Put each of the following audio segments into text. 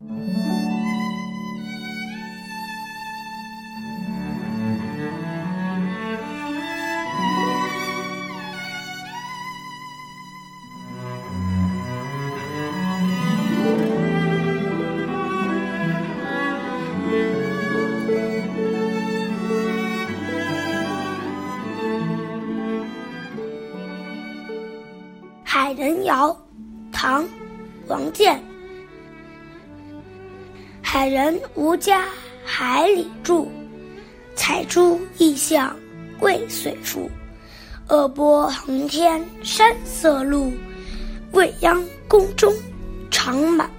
《海人谣》唐·王建。海人无家海里住，采珠异象未遂复。恶波横天山色路，未央宫中长满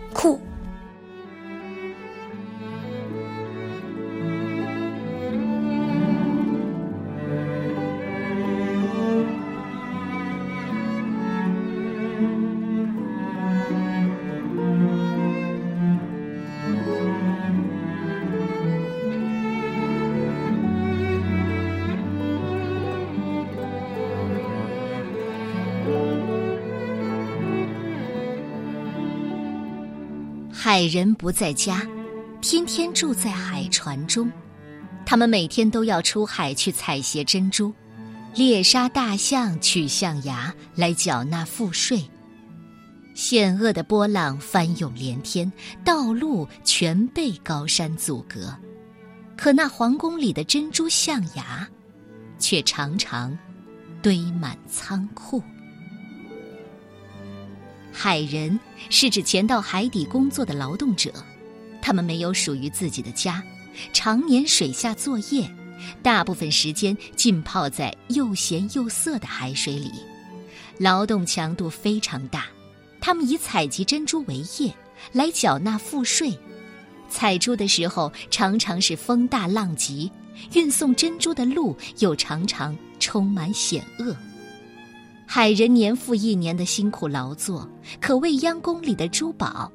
海人不在家，天天住在海船中。他们每天都要出海去采撷珍珠，猎杀大象取象牙来缴纳赋税。险恶的波浪翻涌连天，道路全被高山阻隔。可那皇宫里的珍珠象牙，却常常堆满仓库。海人是指潜到海底工作的劳动者，他们没有属于自己的家，常年水下作业，大部分时间浸泡在又咸又涩的海水里，劳动强度非常大。他们以采集珍珠为业，来缴纳赋税。采珠的时候常常是风大浪急，运送珍珠的路又常常充满险恶。海人年复一年的辛苦劳作，可未央宫里的珠宝，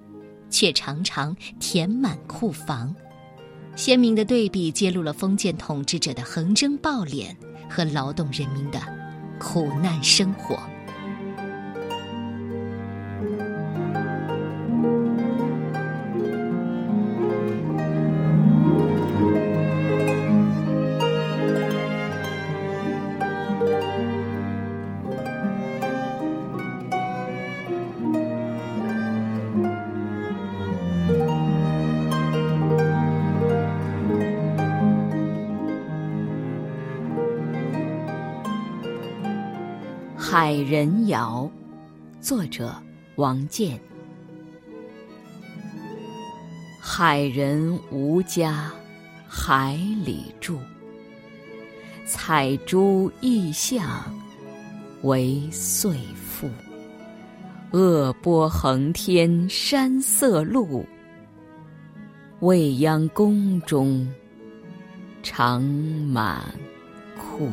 却常常填满库房。鲜明的对比揭露了封建统治者的横征暴敛和劳动人民的苦难生活。《海人谣》，作者王建。海人无家海里住，采珠异象为岁赋。恶波横天山色路，未央宫中长满库。